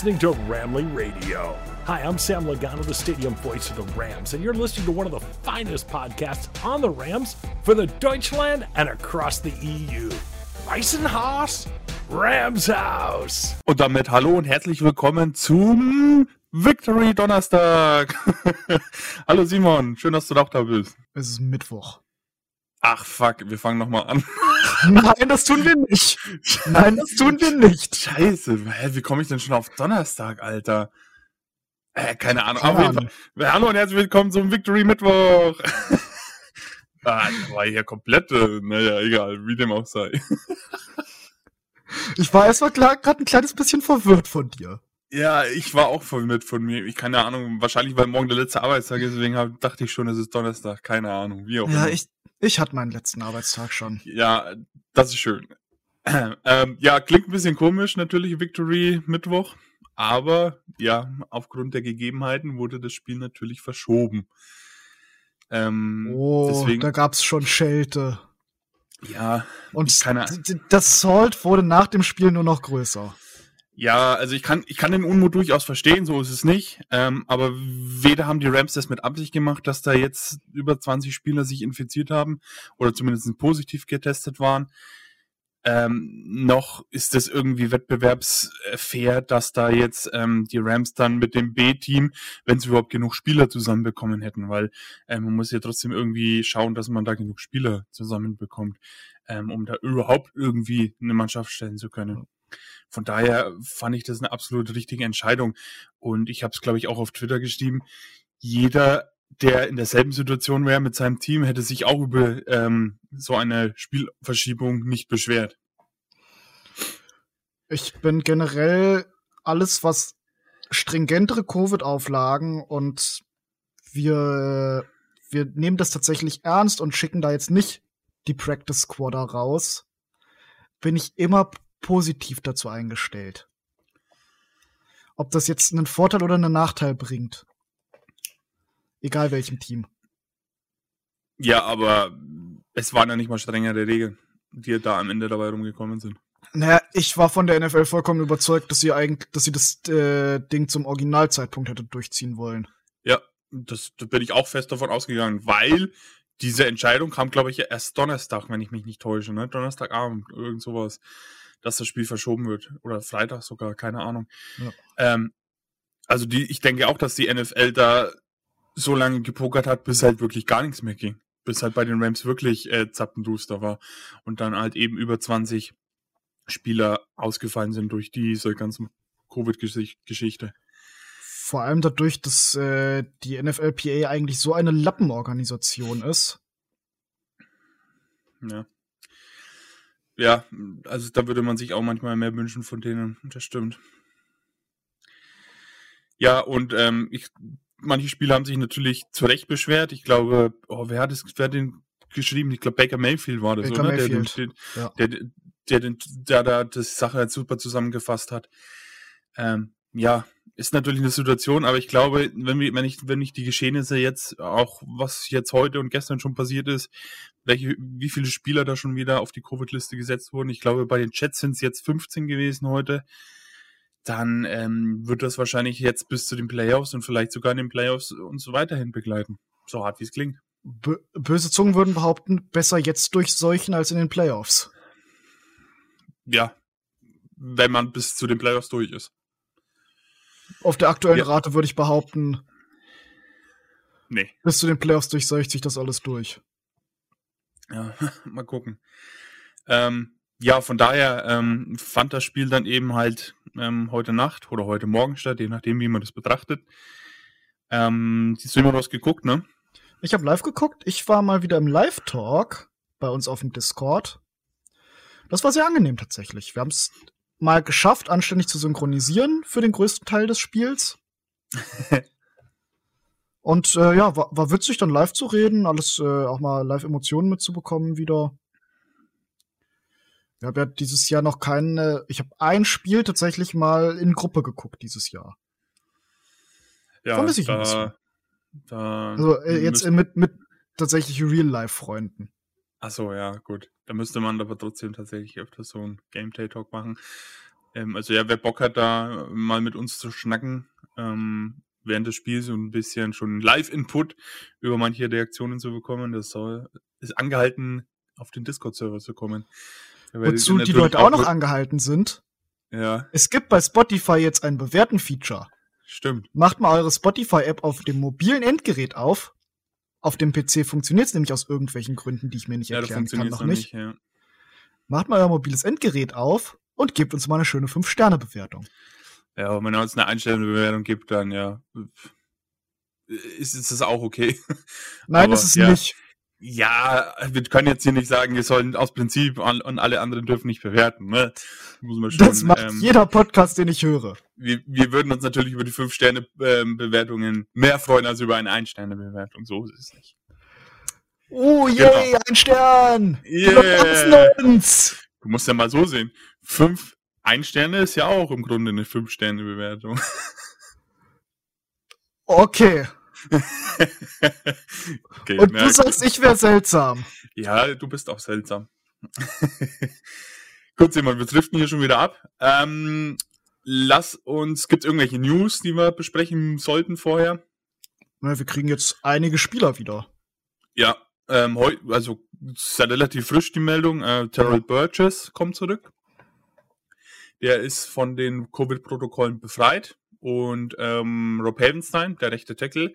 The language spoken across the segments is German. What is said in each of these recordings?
listening to Ramley Radio. Hi, I'm Sam Logano, the stadium voice of the Rams, and you're listening to one of the finest podcasts on the Rams for the Deutschland and across the EU. Weißenhaus, Rams House. Und damit hallo und herzlich willkommen zum Victory Donnerstag. hallo Simon, schön, dass du auch da bist. Es ist Mittwoch. Ach fuck, wir fangen nochmal an. Nein, das tun wir nicht. Nein, das tun wir nicht. Scheiße, hä, wie komme ich denn schon auf Donnerstag, Alter? Äh, keine Ahnung. Keine Auf jeden Ahnung. Hallo und herzlich willkommen zum Victory Mittwoch. ah, das war hier komplett, äh, naja, egal, wie dem auch sei. Ich war erstmal gerade ein kleines bisschen verwirrt von dir. Ja, ich war auch voll mit von mir. Ich keine Ahnung, wahrscheinlich weil morgen der letzte Arbeitstag ist, deswegen hab, dachte ich schon, es ist Donnerstag. Keine Ahnung, wie auch Ja, immer. ich, ich hatte meinen letzten Arbeitstag schon. Ja, das ist schön. Ähm, ja, klingt ein bisschen komisch, natürlich Victory Mittwoch. Aber ja, aufgrund der Gegebenheiten wurde das Spiel natürlich verschoben. Ähm, Oh, deswegen, da gab's schon Schelte. ja, Und Keine- das Salt wurde nach dem Spiel nur noch größer. Ja, also ich kann, ich kann den Unmut durchaus verstehen, so ist es nicht. Ähm, aber weder haben die Rams das mit Absicht gemacht, dass da jetzt über 20 Spieler sich infiziert haben oder zumindest positiv getestet waren. Ähm, noch ist es irgendwie wettbewerbsfair, dass da jetzt ähm, die Rams dann mit dem B-Team, wenn sie überhaupt genug Spieler zusammenbekommen hätten, weil ähm, man muss ja trotzdem irgendwie schauen, dass man da genug Spieler zusammenbekommt, ähm, um da überhaupt irgendwie eine Mannschaft stellen zu können. Von daher fand ich das eine absolut richtige Entscheidung. Und ich habe es, glaube ich, auch auf Twitter geschrieben. Jeder, der in derselben Situation wäre mit seinem Team, hätte sich auch über ähm, so eine Spielverschiebung nicht beschwert. Ich bin generell alles, was stringentere Covid-Auflagen und wir, wir nehmen das tatsächlich ernst und schicken da jetzt nicht die Practice Squader raus, bin ich immer positiv dazu eingestellt. Ob das jetzt einen Vorteil oder einen Nachteil bringt. Egal welchem Team. Ja, aber es waren ja nicht mal strengere Regeln, die da am Ende dabei rumgekommen sind. Naja, ich war von der NFL vollkommen überzeugt, dass sie eigentlich, dass sie das äh, Ding zum Originalzeitpunkt hätte durchziehen wollen. Ja, das, da bin ich auch fest davon ausgegangen, weil diese Entscheidung kam, glaube ich, erst Donnerstag, wenn ich mich nicht täusche, ne? Donnerstagabend, irgend sowas, dass das Spiel verschoben wird. Oder Freitag sogar, keine Ahnung. Ja. Ähm, also die, ich denke auch, dass die NFL da so lange gepokert hat, bis halt wirklich gar nichts mehr ging. Bis halt bei den Rams wirklich äh, zappenduster war. Und dann halt eben über 20 Spieler ausgefallen sind durch diese ganzen Covid-Geschichte. Vor allem dadurch, dass äh, die NFLPA eigentlich so eine Lappenorganisation ist. Ja. Ja, also da würde man sich auch manchmal mehr wünschen von denen. Das stimmt. Ja, und ähm, ich, manche Spieler haben sich natürlich zu Recht beschwert. Ich glaube, oh, wer hat es, wer hat den geschrieben? Ich glaube, Baker Mayfield war das, Baker oder? Mayfield, Der, den, ja. der, der, der, der da das Sache jetzt super zusammengefasst hat. Ähm, ja, ist natürlich eine Situation, aber ich glaube, wenn wir, wenn ich, wenn ich die Geschehnisse jetzt, auch was jetzt heute und gestern schon passiert ist, welche, wie viele Spieler da schon wieder auf die Covid-Liste gesetzt wurden. Ich glaube, bei den Chats sind es jetzt 15 gewesen heute. Dann ähm, wird das wahrscheinlich jetzt bis zu den Playoffs und vielleicht sogar in den Playoffs uns so weiterhin begleiten. So hart wie es klingt. Bö böse Zungen würden behaupten, besser jetzt durchseuchen als in den Playoffs. Ja, wenn man bis zu den Playoffs durch ist. Auf der aktuellen Ja. Rate würde ich behaupten, Nee. bis zu den Playoffs durchseucht sich das alles durch. Ja, mal gucken. Ähm, ja, von daher ähm, fand das Spiel dann eben halt ähm, heute Nacht oder heute Morgen statt, je nachdem, wie man das betrachtet. Ähm, siehst du immer was geguckt, ne? Ich habe live geguckt. Ich war mal wieder im Live-Talk bei uns auf dem Discord. Das war sehr angenehm tatsächlich. Wir haben es mal geschafft, anständig zu synchronisieren für den größten Teil des Spiels. Und äh, ja, war, war witzig, dann live zu reden, alles äh, auch mal Live-Emotionen mitzubekommen wieder. Ich habe ja dieses Jahr noch keine. Ich habe ein Spiel tatsächlich mal in Gruppe geguckt dieses Jahr. Ja, Vermisse ich ein da, bisschen. da Also äh, jetzt äh, mit, mit tatsächlich Real-Life-Freunden. Ach so, ja, gut. Da müsste man aber trotzdem tatsächlich öfter so einen Game Day Talk machen. Ähm, also ja, wer Bock hat, da mal mit uns zu schnacken, ähm, während des Spiels so ein bisschen schon Live-Input über manche Reaktionen zu bekommen, das soll, ist angehalten, auf den Discord-Server zu kommen. Wozu die Leute auch noch angehalten sind. Ja. Es gibt bei Spotify jetzt ein Bewerten-Feature. Stimmt. Macht mal eure Spotify-App auf dem mobilen Endgerät auf. Auf dem PC funktioniert es nämlich aus irgendwelchen Gründen, die ich mir nicht Ja, erklären kann, funktioniert noch nicht. nicht. Ja. Macht mal euer mobiles Endgerät auf und gebt uns mal eine schöne 5-Sterne-Bewertung. ja, wenn er uns eine einstellende Bewertung gibt, dann ja, ist, ist das auch okay. Nein, Aber, ist es ja. nicht. Ja, wir können jetzt hier nicht sagen, wir sollen aus Prinzip und alle anderen dürfen nicht bewerten. Ne? Schon. Das macht ähm, jeder Podcast, den ich höre. wir, wir würden uns natürlich über die 5-Sterne-Bewertungen mehr freuen als über eine Ein-Sterne-Bewertung. So ist es nicht. Oh je, Genau. ein Stern! Yeah. uns! Du musst ja mal so sehen. Fünf Ein-Sterne ist ja auch im Grunde eine 5-Sterne-Bewertung. Okay. Okay, Und na, du sagst, ich wäre seltsam. Ja, du bist auch seltsam. Gut, Simon, wir driften hier schon wieder ab. Ähm, lass uns, gibt es irgendwelche News, die wir besprechen sollten vorher? Na, wir kriegen jetzt einige Spieler wieder. Ja, ähm, also ist ja relativ frisch die Meldung. Äh, Terrell Burgess kommt zurück. Der ist von den Covid-Protokollen befreit. Und ähm, Rob Havenstein, der rechte Tackle,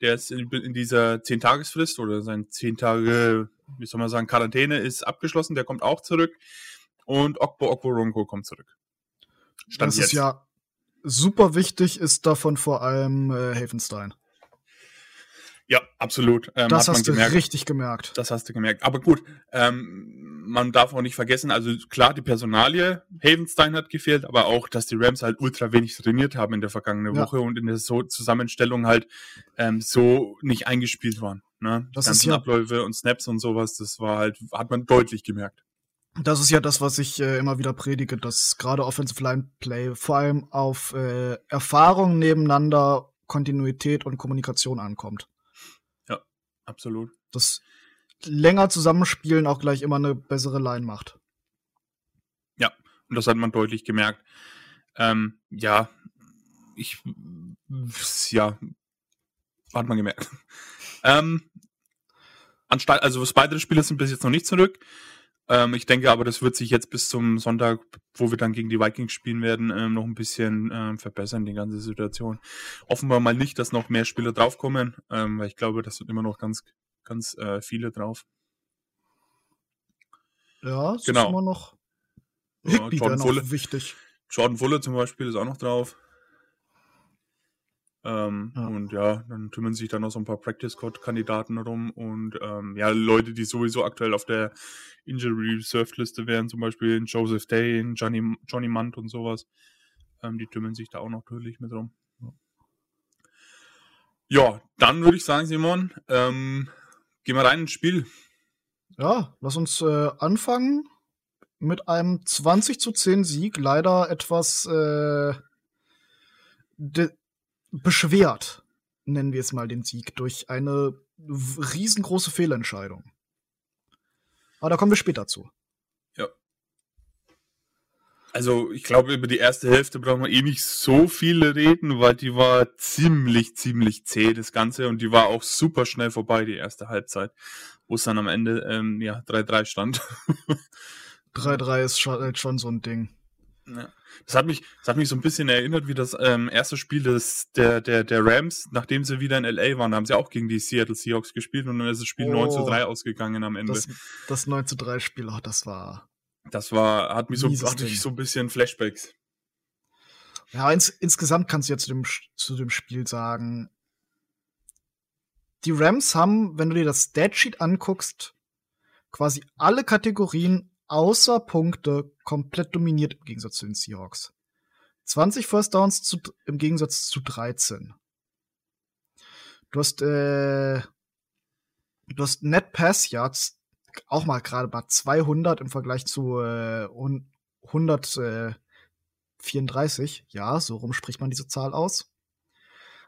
der ist in, in dieser 10-Tagesfrist oder sein 10 Tage, wie soll man sagen, Quarantäne ist abgeschlossen. Der kommt auch zurück. Und Okbo Okboronko kommt zurück. Stand das jetzt. ist ja super wichtig, ist davon vor allem äh, Havenstein. Ja, absolut. Ähm, das hat man hast du gemerkt. richtig gemerkt. Das hast du gemerkt. Aber gut, ähm, man darf auch nicht vergessen, also klar, die Personalie, Havenstein hat gefehlt, aber auch, dass die Rams halt ultra wenig trainiert haben in der vergangenen Ja. Woche und in der so Zusammenstellung halt ähm, so nicht eingespielt waren. Ne? Die Das ist ganzen ja- Abläufe und Snaps und sowas, das war halt, hat man deutlich gemerkt. Das ist ja das, was ich äh, immer wieder predige, dass gerade Offensive Line Play vor allem auf äh, Erfahrung nebeneinander, Kontinuität und Kommunikation ankommt. Absolut. Das länger Zusammenspielen auch gleich immer eine bessere Line macht. Und das hat man deutlich gemerkt. Ähm, ja, ich, ja, hat man gemerkt. Ähm, anstatt, also weitere Spieler sind bis jetzt noch nicht zurück. Ähm, ich denke aber, das wird sich jetzt bis zum Sonntag, wo wir dann gegen die Vikings spielen werden, ähm, noch ein bisschen ähm, verbessern, die ganze Situation. Offenbar mal nicht, dass noch mehr Spieler draufkommen, ähm, weil ich glaube, das sind immer noch ganz, ganz äh, viele drauf. Ja, es Genau. ist immer noch. Ja, Jordan Fuller. wichtig. Jordan Fuller zum Beispiel ist auch noch drauf. Ähm, Ja. Und ja, dann tümmeln sich da noch so ein paar Practice Squad Kandidaten rum und ähm, ja, Leute, die sowieso aktuell auf der Injury Reserved Liste wären, zum Beispiel Joseph Day, Johnny, Johnny Munt und sowas, ähm, die tümmeln sich da auch noch natürlich mit rum. Ja, dann würde ich sagen, Simon, ähm, gehen wir rein ins Spiel. Ja, lass uns äh, anfangen mit einem 20 zu 10 Sieg. Leider etwas äh, de- beschwert, nennen wir es mal den Sieg, durch eine riesengroße Fehlentscheidung. Aber da kommen wir später zu. Also, ich glaube, über die erste Hälfte brauchen wir eh nicht so viele reden, weil die war ziemlich, ziemlich zäh, das Ganze. Und die war auch super schnell vorbei, die erste Halbzeit, wo es dann am Ende, ähm, ja, 3-3 stand. 3-3 ist halt schon so ein Ding. Ja. Das hat mich, das hat mich so ein bisschen erinnert, wie das ähm, erste Spiel des, der, der, der Rams, nachdem sie wieder in L.A. waren, da haben sie auch gegen die Seattle Seahawks gespielt und dann ist das Spiel Oh. 9 zu 3 ausgegangen am Ende. Das, das 9 zu 3 Spiel, oh, das war. Das war, hat mich so, hatte ich so ein bisschen Flashbacks. Ja, ins, insgesamt kannst du ja zu dem, zu dem Spiel sagen, die Rams haben, wenn du dir das Statsheet anguckst, quasi alle Kategorien außer Punkte komplett dominiert im Gegensatz zu den Seahawks. 20 First Downs zu, im Gegensatz zu 13. Du hast, äh, du hast Net Pass Yards auch mal gerade bei 200 im Vergleich zu äh, hun- 134. Ja, so rum spricht man diese Zahl aus.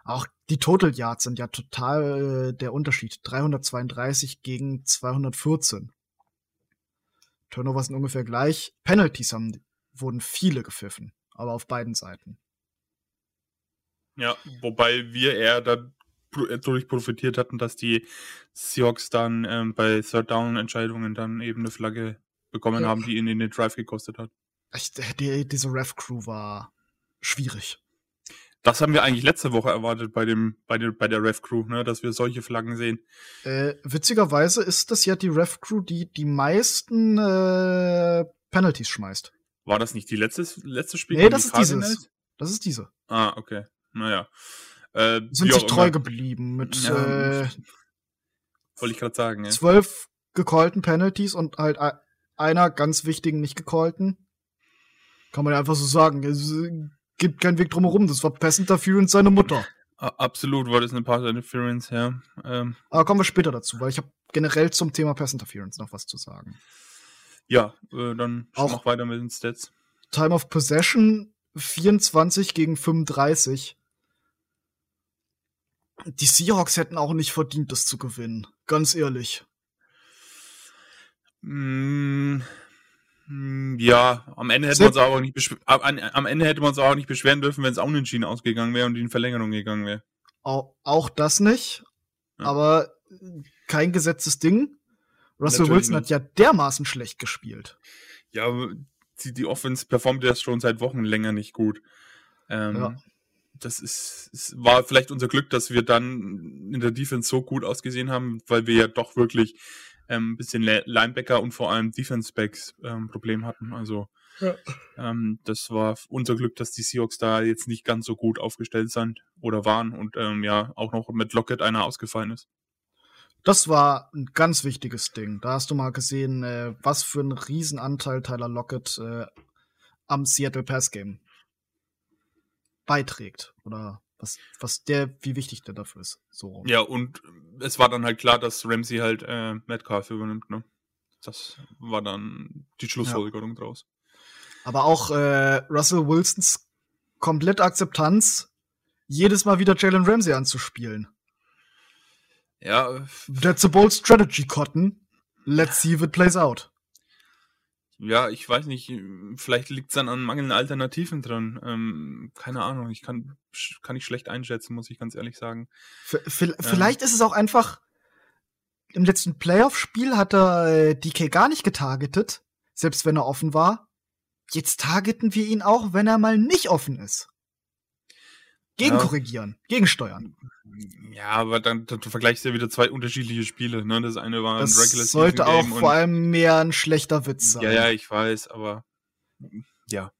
Auch die Total Yards sind ja total äh, der Unterschied. 332 gegen 214. Turnover sind ungefähr gleich. Penalties haben wurden viele gepfiffen, aber auf beiden Seiten. Ja, wobei wir eher dadurch profitiert hatten, dass die Seahawks dann ähm, bei Third Down Entscheidungen dann eben eine Flagge bekommen ja. haben, die ihnen den Drive gekostet hat. Ich, die, diese Ref Crew war schwierig. Das haben wir eigentlich letzte Woche erwartet bei dem bei der bei der Ref Crew, ne, dass wir solche Flaggen sehen. Äh, witzigerweise ist das ja die Ref Crew, die die meisten äh, Penalties schmeißt. War das nicht die letzte letzte Spiel? Nee, das ist dieses. Das ist diese. Ah, okay. Naja. Äh, Sind sich treu immer. geblieben mit ja, äh, wollte ich gerade sagen, ja. Zwölf gecallten Penalties und halt einer ganz wichtigen nicht gecallten. Kann man ja einfach so sagen. Gibt keinen Weg drumherum. Das war Pass Interference seine Mutter. Absolut war das eine Pass Interference, ja. Ähm. Aber kommen wir später dazu, weil ich habe generell zum Thema Pass Interference noch was zu sagen. Ja, äh, dann auch noch weiter mit den Stats. Time of Possession 24 gegen 35. Die Seahawks hätten auch nicht verdient, das zu gewinnen. Ganz ehrlich. Mm, ja, am Ende hätte man uns auch nicht am Ende hätte man auch nicht beschweren dürfen, wenn es auch unentschieden ausgegangen wäre und in Verlängerung gegangen wäre. Auch, auch das nicht, ja. aber kein gesetztes Ding. Russell Natürlich Wilson nicht. hat ja dermaßen schlecht gespielt. Ja, die, die Offense performt ja schon seit Wochen länger nicht gut. Ähm, ja. Das ist, ist, war vielleicht unser Glück, dass wir dann in der Defense so gut ausgesehen haben, weil wir ja doch wirklich ähm, bisschen Linebacker und vor allem Defense Backs ähm, Problem hatten. Also ja. ähm, das war unser Glück, dass die Seahawks da jetzt nicht ganz so gut aufgestellt sind oder waren und ähm, ja auch noch mit Lockett einer ausgefallen ist. Das war ein ganz wichtiges Ding. Da hast du mal gesehen, äh, was für einen Riesenanteil Tyler Lockett äh, am Seattle Pass Game beiträgt oder was, was der, wie wichtig der dafür ist. So. Ja, und es war dann halt klar, dass Ramsey halt äh, Metcalf übernimmt, ne? Das war dann die Schlussfolgerung ja. draus. Aber auch äh, Russell Wilsons komplette Akzeptanz, jedes Mal wieder Jalen Ramsey anzuspielen. Ja. That's a bold strategy, Cotton. Let's see if it plays out ja, ich weiß nicht, vielleicht liegt es dann an mangelnden Alternativen dran. Ähm, keine Ahnung, ich kann, kann ich schlecht einschätzen, muss ich ganz ehrlich sagen. V vielleicht ähm. ist es auch einfach, im letzten Playoff-Spiel hat er äh, DK gar nicht getargetet, selbst wenn er offen war. Jetzt targeten wir ihn auch, wenn er mal nicht offen ist. Gegenkorrigieren, ja. gegensteuern. Ja, aber dann, dann vergleichst du ja wieder zwei unterschiedliche Spiele. Ne? Das eine war das ein Regular Season sollte auch vor allem mehr ein schlechter Witz sein. Ja, ja, ich weiß, aber ja.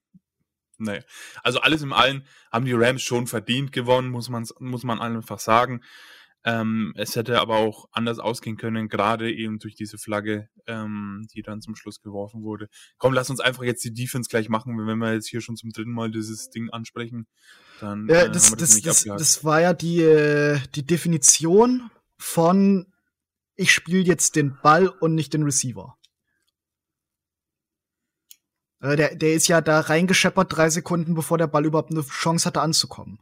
Nee. Also alles im Allen haben die Rams schon verdient gewonnen, muss man, muss man einfach sagen. Ähm, es hätte aber auch anders ausgehen können, gerade eben durch diese Flagge, ähm, die dann zum Schluss geworfen wurde. Komm, lass uns einfach jetzt die Defense gleich machen, wenn wir jetzt hier schon zum dritten Mal dieses Ding ansprechen. Dann, ja, äh, das, das, das, das, war ja die, äh, die Definition von ich spiele jetzt den Ball und nicht den Receiver. Äh, der, der ist ja da reingescheppert drei Sekunden, bevor der Ball überhaupt eine Chance hatte anzukommen.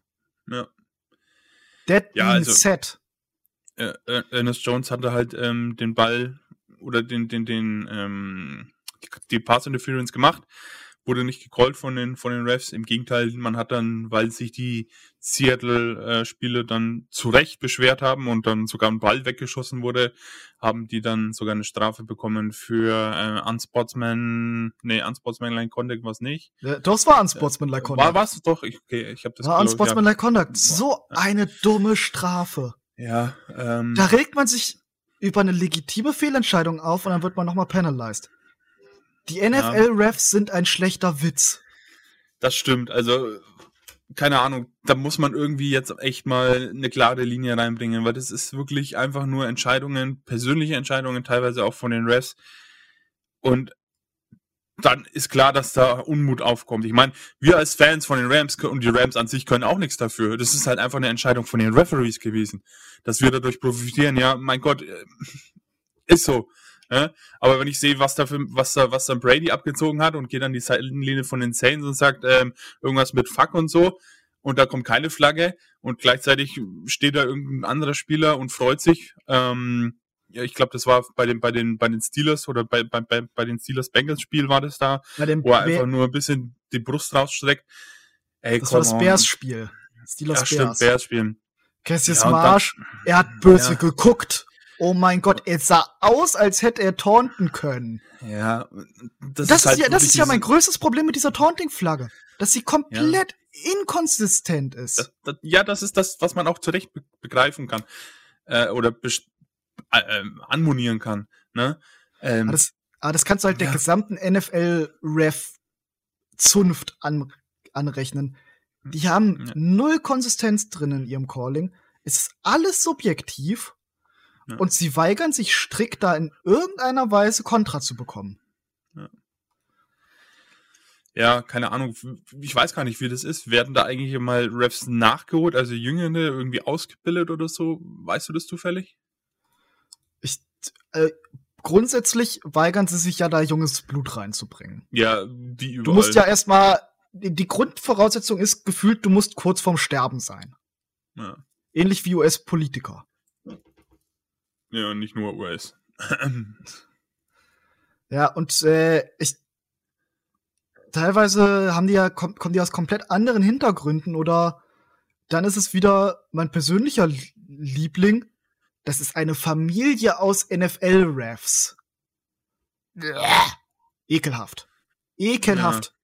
Ja. Dead ja, also, set äh, Ernest Jones hatte halt ähm, den Ball oder den, den, den, ähm, die, Pass Interference gemacht, wurde nicht gecallt von den, von den Refs. Im Gegenteil, man hat dann, weil sich die Seattle-Spiele äh, dann zu Recht beschwert haben und dann sogar ein Ball weggeschossen wurde, haben die dann sogar eine Strafe bekommen für äh, Unsportsman, nee, Unsportsmanlike Conduct was nicht. Ja, das war Unsportsmanlike Conduct. War was? Doch, ich, okay, ich habe das War Unsportsmanlike Conduct. So eine dumme Strafe. Ja, ähm. Da regt man sich über eine legitime Fehlentscheidung auf und dann wird man nochmal penalized. Die NFL-Refs sind ein schlechter Witz. Das stimmt. Also, keine Ahnung, da muss man irgendwie jetzt echt mal eine klare Linie reinbringen, weil das ist wirklich einfach nur Entscheidungen, persönliche Entscheidungen, teilweise auch von den Refs. Und dann ist klar, dass da Unmut aufkommt. Ich meine, wir als Fans von den Rams und die Rams an sich können auch nichts dafür. Das ist halt einfach eine Entscheidung von den Referees gewesen, dass wir dadurch profitieren. Ja, mein Gott, äh, ist so. Ja? Aber wenn ich sehe, was da für, was da, was da Brady abgezogen hat und geht an die Seitenlinie von den Saints und sagt ähm, irgendwas mit Fuck und so und da kommt keine Flagge und gleichzeitig steht da irgendein anderer Spieler und freut sich. Ähm, ja, ich glaube, das war bei den, bei den, bei den Steelers oder bei, bei, bei, bei den Steelers Bengals Spiel war das da, Bei dem wo er einfach nur ein bisschen die Brust rausstreckt. Ey, das war das come on. Bears-Spiel. Steelers Ja, stimmt, Bears. Bears spielen. Cassius Ja, Marsh, er hat böse Ja. geguckt. Oh mein Gott, es sah aus, als hätte er taunten können. Ja, das, Das, ist, halt ja, das ist ja mein größtes Problem mit dieser Taunting-Flagge. Dass sie komplett inkonsistent ist. Das, das, ja, das ist das, was man auch zurecht be begreifen kann. Äh, oder äh, ähm, anmonieren kann. Ne? Ähm, aber, das, aber das kannst du halt der Ja. gesamten NFL-Ref-Zunft an, anrechnen. Die haben Ja. null Konsistenz drin in ihrem Calling. Es ist alles subjektiv. Ja. Und sie weigern sich strikt, da in irgendeiner Weise Kontra zu bekommen. ja, keine Ahnung. Ich weiß gar nicht, wie das ist. Werden da eigentlich mal Refs nachgeholt, also Jüngere irgendwie ausgebildet oder so? Weißt du das zufällig? Äh, grundsätzlich weigern sie sich ja, da junges Blut reinzubringen. Ja, die überall. Du musst ja erstmal, die Grundvoraussetzung ist gefühlt, du musst kurz vorm Sterben sein. Ja, Ähnlich wie US-Politiker. ja nicht nur US. Ja, und äh, ich teilweise haben die ja, kom kommen die aus komplett anderen Hintergründen oder dann ist es wieder mein persönlicher Lie- Liebling. Das ist eine Familie aus NFL-Refs. Ekelhaft. Ekelhaft.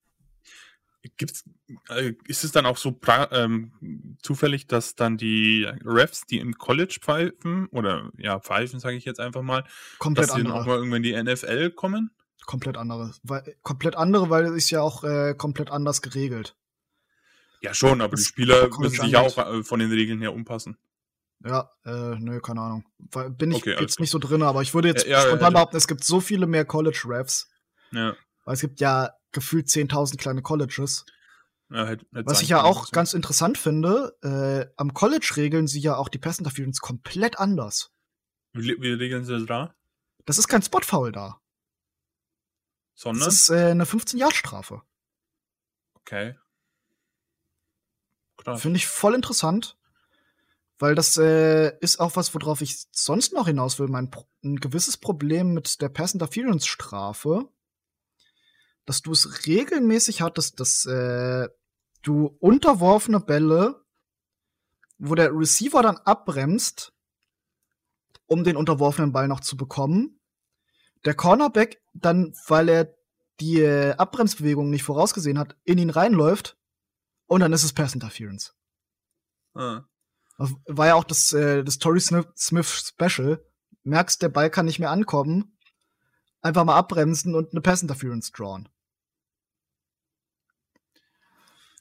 Gibt's, äh, ist es dann auch so pra ähm, zufällig, dass dann die Refs, die im College pfeifen, oder ja, pfeifen, sage ich jetzt einfach mal, Komplett dass sie dann auch mal irgendwann in die NFL kommen? Komplett andere. Weil, komplett andere, weil es ist ja auch äh, komplett anders geregelt. Ja, schon, aber Das die Spieler müssen sich ja auch äh, von den Regeln her umpassen. Ja, äh, nö, keine Ahnung. Bin ich Okay, jetzt nicht so drin, aber ich würde jetzt Ja, ja, spontan ja. behaupten, es gibt so viele mehr College-Refs. Ja, Weil es gibt ja gefühlt 10.000 kleine Colleges. hätte, hätte Was ich ja auch ganz interessant finde, äh, am College regeln sie ja auch die Pass Interference komplett anders. Wie, wie regeln sie das da? Das ist kein Spot-Foul da. Sondern? Das ist äh, eine 15-Jahr-Strafe. okay. Finde ich voll interessant. Weil das äh, ist auch was, worauf ich sonst noch hinaus will. Mein Pro ein gewisses Problem mit der Pass Interference Strafe, dass du es regelmäßig hattest, dass äh, du unterworfene Bälle, wo der Receiver dann abbremst, um den unterworfenen Ball noch zu bekommen, der Cornerback dann, weil er die äh, Abbremsbewegung nicht vorausgesehen hat, in ihn reinläuft und dann ist es Pass Interference. Ah. War ja auch das, äh, das Torrey Smith, Special. Merkst, der Ball kann nicht mehr ankommen. Einfach mal abbremsen und eine Pass Interference drawn.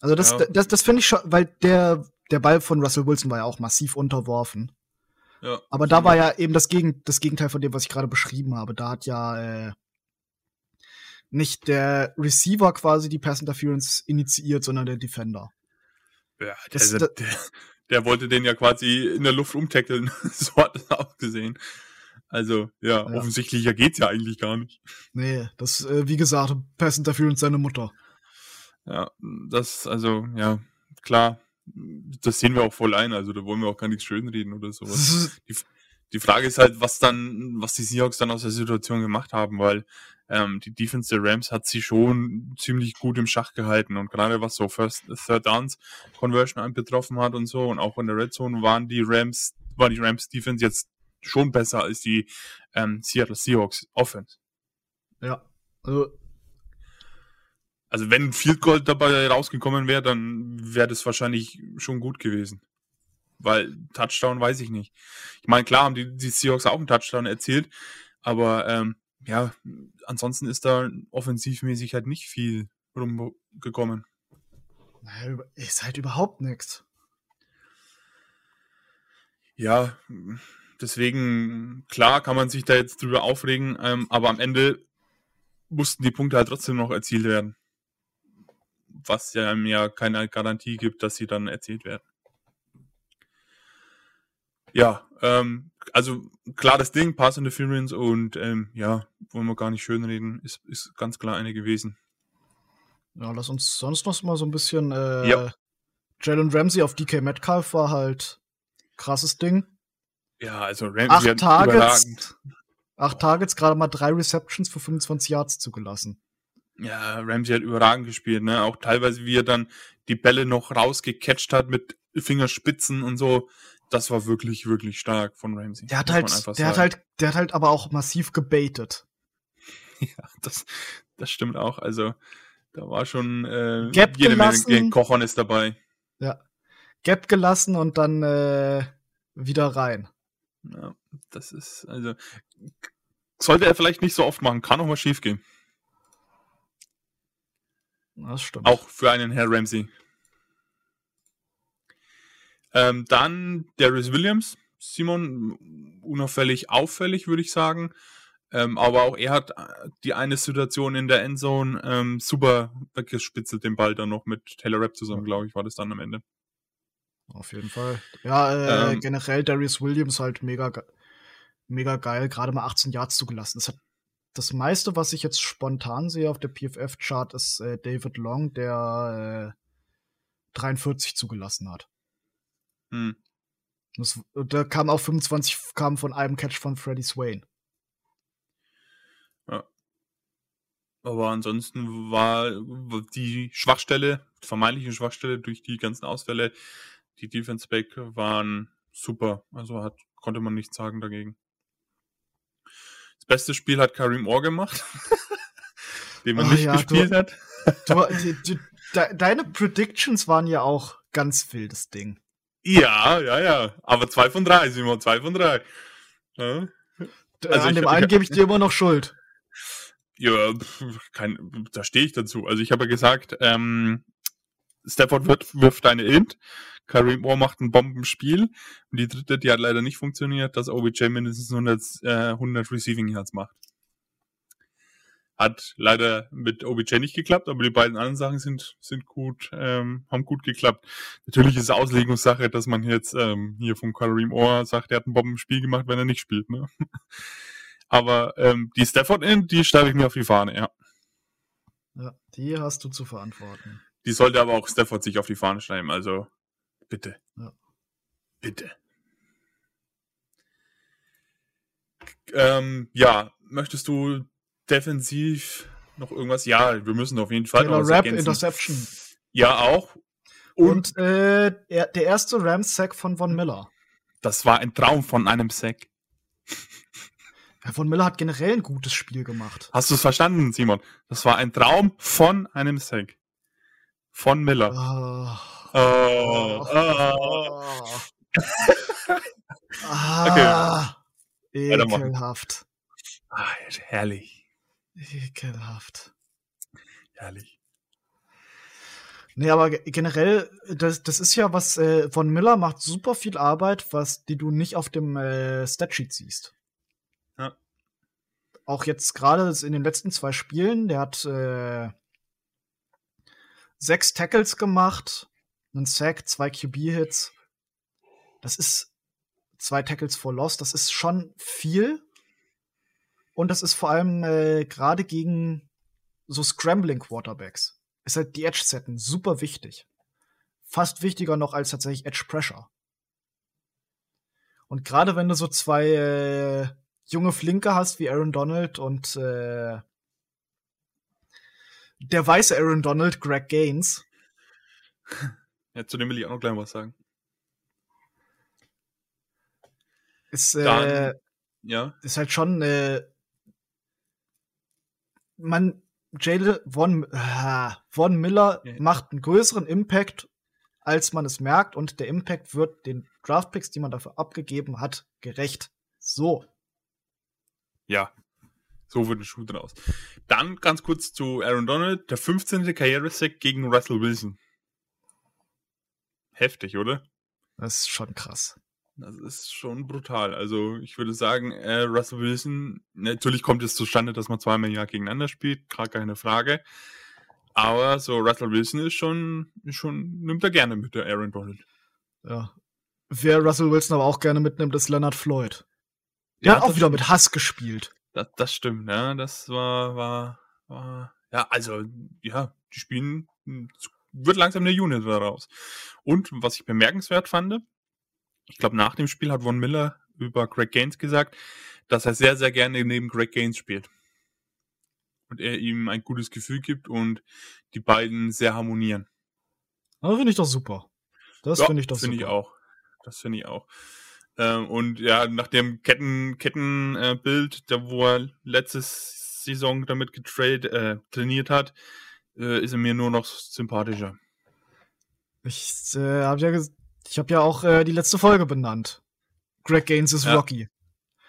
Also das, Ja. das, das finde ich schon, weil der, der Ball von Russell Wilson war ja auch massiv unterworfen. Ja, Aber da war ja eben das, Gegen, das Gegenteil von dem, was ich gerade beschrieben habe. Da hat ja äh, nicht der Receiver quasi die Pass Interference initiiert, sondern der Defender. Ja, Das- der, da- der, wollte den ja quasi in der Luft umtackeln. so hat es ausgesehen. Also, ja, Ja. offensichtlicher geht's ja eigentlich gar nicht. Nee, das, äh, wie gesagt, Pass Interference seine Mutter. Ja, das, also, ja, klar, das sehen wir auch voll ein, also da wollen wir auch gar nichts schönreden oder sowas. Die, die Frage ist halt, was dann, was die Seahawks dann aus der Situation gemacht haben, weil ähm, die Defense der Rams hat sie schon ziemlich gut im Schach gehalten und gerade was so First, Third Downs Conversion anbetroffen hat und so und auch in der Red Zone waren die Rams, war die Rams Defense jetzt schon besser als die ähm, Seattle Seahawks Offense. ja. Also, Also wenn ein Field Goal dabei rausgekommen wäre, dann wäre das wahrscheinlich schon gut gewesen. Weil Touchdown weiß ich nicht. Ich meine, klar haben die, die Seahawks auch einen Touchdown erzielt, aber ähm, ja, ansonsten ist da offensivmäßig halt nicht viel rumgekommen. ist halt überhaupt nichts. Ja, deswegen, klar kann man sich da jetzt drüber aufregen, ähm, aber am Ende mussten die Punkte halt trotzdem noch erzielt werden. Was ja einem ja keine Garantie gibt, dass sie dann erzielt werden. Ja, ähm, also klar das Ding, Pass Interference und ähm, ja, wollen wir gar nicht schönreden, ist, ist ganz klar eine gewesen. Ja, lass uns sonst noch mal so ein bisschen. Äh, Ja. Jalen Ramsey auf DK Metcalf war halt krasses Ding. Ja, also Ramsey acht Targets, acht Targets, gerade mal drei Receptions für 25 Yards zugelassen. Ja, Ramsey hat überragend gespielt, ne? Auch teilweise, wie er dann die Bälle noch rausgecatcht hat mit Fingerspitzen und so. Das war wirklich, wirklich stark von Ramsey. Der hat halt, der hat halt, der hat halt aber auch massiv gebaitet. Ja, das, das stimmt auch. Also, da war schon äh, Gap jede gelassen. Menge Kochon ist dabei. Ja. Gap gelassen und dann äh, wieder rein. Ja, das ist, also, sollte er vielleicht nicht so oft machen, kann auch mal schief gehen. Das stimmt. Auch für einen Herr Ramsey. Ähm, dann Darius Williams. Simon, unauffällig auffällig, würde ich sagen. Ähm, aber auch er hat äh, die eine Situation in der Endzone ähm, super weggespitzelt, den Ball dann noch mit Taylor Rapp zusammen, glaube ich, war das dann am Ende. Auf jeden Fall. Ja, äh, ähm, generell Darius Williams halt mega, mega geil, gerade mal 18 Yards zugelassen. Das hat das meiste, was ich jetzt spontan sehe auf der PFF-Chart, ist äh, David Long, der äh, 43 zugelassen hat. Hm. Das, da kam auch 25 kam von einem Catch von Freddie Swain. Ja. Aber ansonsten war die Schwachstelle, vermeintliche Schwachstelle durch die ganzen Ausfälle, die Defense Back waren super. Also hat, konnte man nichts sagen dagegen. Das beste Spiel hat Karim Orr gemacht, den man oh, nicht ja, gespielt du, hat. Du, du, de, deine Predictions waren ja auch ganz wildes Ding. Ja, ja, ja. Aber zwei von drei, Simon, zwei von drei. Ja. Also An dem einen gebe ich dir immer noch Schuld. Ja, kein, da stehe ich dazu. Also ich habe ja gesagt, ähm, Stafford wird, wirft eine Int, Kareem Moore macht ein Bombenspiel und die dritte, die hat leider nicht funktioniert, dass OBJ mindestens 100, äh, 100 Receiving Yards macht. Hat leider mit OBJ nicht geklappt, aber die beiden anderen Sachen sind, sind gut, ähm, haben gut geklappt. Natürlich ist es Auslegungssache, dass man jetzt ähm, hier vom Kareem Moore sagt, er hat ein Bombenspiel gemacht, wenn er nicht spielt. Ne? aber ähm, die Stafford in, die schreibe ich mir auf die Fahne, ja. Ja, die hast du zu verantworten. Die sollte aber auch Stafford sich auf die Fahne schreiben, also bitte. Ja. Bitte. Ähm, ja, möchtest du defensiv noch irgendwas? Ja, wir müssen auf jeden Fall Taylor noch was Rap ergänzen. Interception. Ja, auch. Und, Und äh, der, erste Rams-Sack von Von Miller. Das war ein Traum von einem Sack. Ja, Von Miller hat generell ein gutes Spiel gemacht. Hast du es verstanden, Simon? Das war ein Traum von einem Sack. Von Miller. Oh. Oh. Oh. ah, okay. Ekelhaft. Ah, herrlich. Ekelhaft. Herrlich. Nee, aber generell, das, das ist ja was, äh, von Miller macht super viel Arbeit, was, die du nicht auf dem äh, Statsheet siehst. Ja. Auch jetzt gerade in den letzten zwei Spielen, der hat äh, sechs Tackles gemacht, einen Sack, zwei QB-Hits. Das ist zwei Tackles for Loss. Das ist schon viel. Und das ist vor allem äh, gerade gegen so Scrambling Quarterbacks. Ist halt die Edge-Setten super wichtig. Fast wichtiger noch als tatsächlich Edge Pressure. Und gerade wenn du so zwei äh, junge Flinke hast wie Aaron Donald und äh, der weiße Aaron Donald, Greg Gaines. Ja, zu dem will ich auch noch gleich was sagen. Ist, äh, Dann, ja. ist halt schon, äh, man, Jalen Von, äh, Von Miller ja. macht einen größeren Impact, als man es merkt, und der Impact wird den Draftpicks, die man dafür abgegeben hat, gerecht. So. Ja, so wird ein Schuh draus. Dann ganz kurz zu Aaron Donald, der 15. Karrieresack gegen Russell Wilson. Heftig, oder? Das ist schon krass. Das ist schon brutal. Also ich würde sagen, äh, Russell Wilson, natürlich kommt es zustande, dass man zweimal im Jahr gegeneinander spielt, gar keine Frage. Aber so Russell Wilson ist schon, ist schon, nimmt er gerne mit der Aaron Donald. Ja. Wer Russell Wilson aber auch gerne mitnimmt, ist Leonard Floyd. Der ja, hat auch wieder mit Hass gespielt. Das, das stimmt, ja. Das war, war, war, ja, also, ja, die spielen, wird langsam eine Unit daraus. Und was ich bemerkenswert fand, ich glaube, nach dem Spiel hat Von Miller über Greg Gaines gesagt, dass er sehr, sehr gerne neben Greg Gaines spielt. Und er ihm ein gutes Gefühl gibt und die beiden sehr harmonieren. Das finde ich doch super. Das ja, finde ich doch find super. Finde ich auch. Das finde ich auch. Ähm, und ja, nach dem Ketten, Kettenbild, äh, da wo er letztes Saison damit getrade, äh, trainiert hat, äh, ist er mir nur noch sympathischer. Ich äh, habe ja, ich habe ja auch äh, die letzte Folge benannt. Greg Gaines ist ja. Rocky.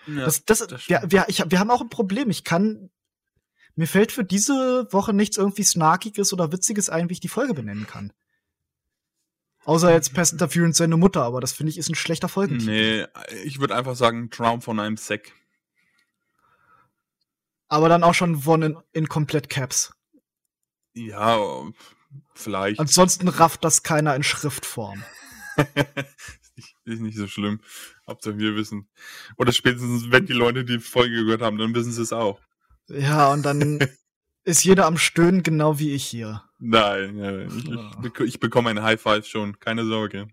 Ja, das, das, das wir, wir, ich, wir haben auch ein Problem. Ich kann, mir fällt für diese Woche nichts irgendwie Snarkiges oder Witziges ein, wie ich die Folge benennen kann. Außer jetzt Pest Interference seine Mutter, aber das finde ich ist ein schlechter Folgentitel. Nee, ich würde einfach sagen Traum von einem Sack. Aber dann auch schon One in, in komplett Caps. Ja, vielleicht. Ansonsten rafft das keiner in Schriftform. Ist, nicht, ist nicht so schlimm. Hauptsache wir wissen. Oder spätestens, wenn die Leute die Folge gehört haben, dann wissen sie es auch. Ja, und dann ist jeder am Stöhnen, genau wie ich hier. Nein, nein ich, ich, ich bekomme ein High Five schon, keine Sorge.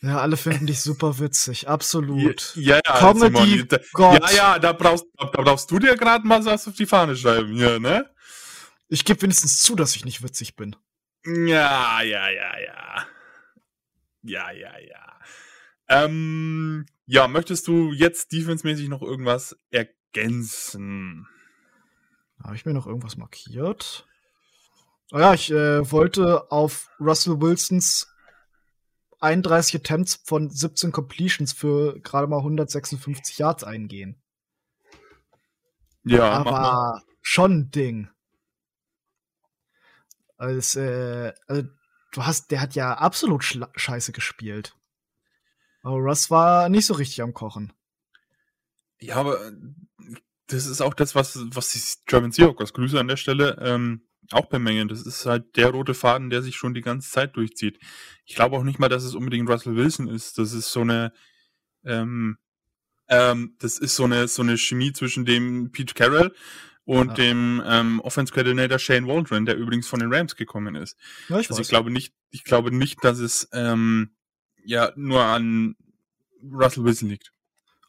Ja, alle finden dich super witzig, absolut. Ja, ja, Comedy, Simon, Gott. Ja, ja, da brauchst, da brauchst du dir gerade mal was auf die Fahne schreiben, ja, ne? Ich gebe wenigstens zu, dass ich nicht witzig bin. Ja, ja, ja, ja. Ja, ja, ja. Ähm, ja, möchtest du jetzt defensemäßig noch irgendwas ergänzen? Habe ich mir noch irgendwas markiert? Oh ja, ich äh, wollte auf Russell Wilsons 31 Attempts von 17 Completions für gerade mal 156 Yards eingehen. Ja, aber schon ein Ding. Als, äh, also, du hast, der hat ja absolut scheiße gespielt. Aber Russ war nicht so richtig am Kochen. Ja, aber das ist auch das, was, was die German Seahawks, Grüße an der Stelle, ähm, auch bemängeln. Das ist halt der rote Faden, der sich schon die ganze Zeit durchzieht. Ich glaube auch nicht mal, dass es unbedingt Russell Wilson ist. Das ist so eine, ähm, ähm, das ist so eine, so eine Chemie zwischen dem Pete Carroll und ja. dem ähm, Offense Coordinator Shane Waldron, der übrigens von den Rams gekommen ist. Ja, ich also ich glaube nicht, ich glaube nicht, dass es ähm, ja nur an Russell Wilson liegt.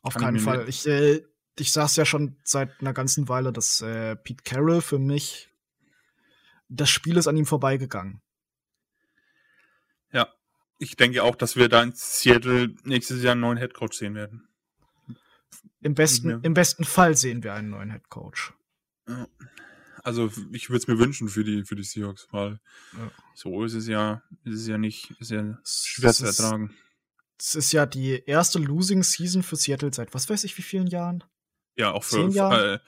Auf Kann keinen Fall. Ich, äh, ich sag's ja schon seit einer ganzen Weile, dass äh, Pete Carroll für mich das Spiel ist an ihm vorbeigegangen. Ja, ich denke auch, dass wir da in Seattle nächstes Jahr einen neuen Headcoach sehen werden. Im besten, ja. im besten Fall sehen wir einen neuen Headcoach. Also ich würde es mir wünschen für die für die Seahawks, weil ja. so ist es ja, ist es ja nicht, ist ja schwer zu ertragen. Es ist ja die erste Losing Season für Seattle seit was weiß ich wie vielen Jahren. Ja, auch für, für äh,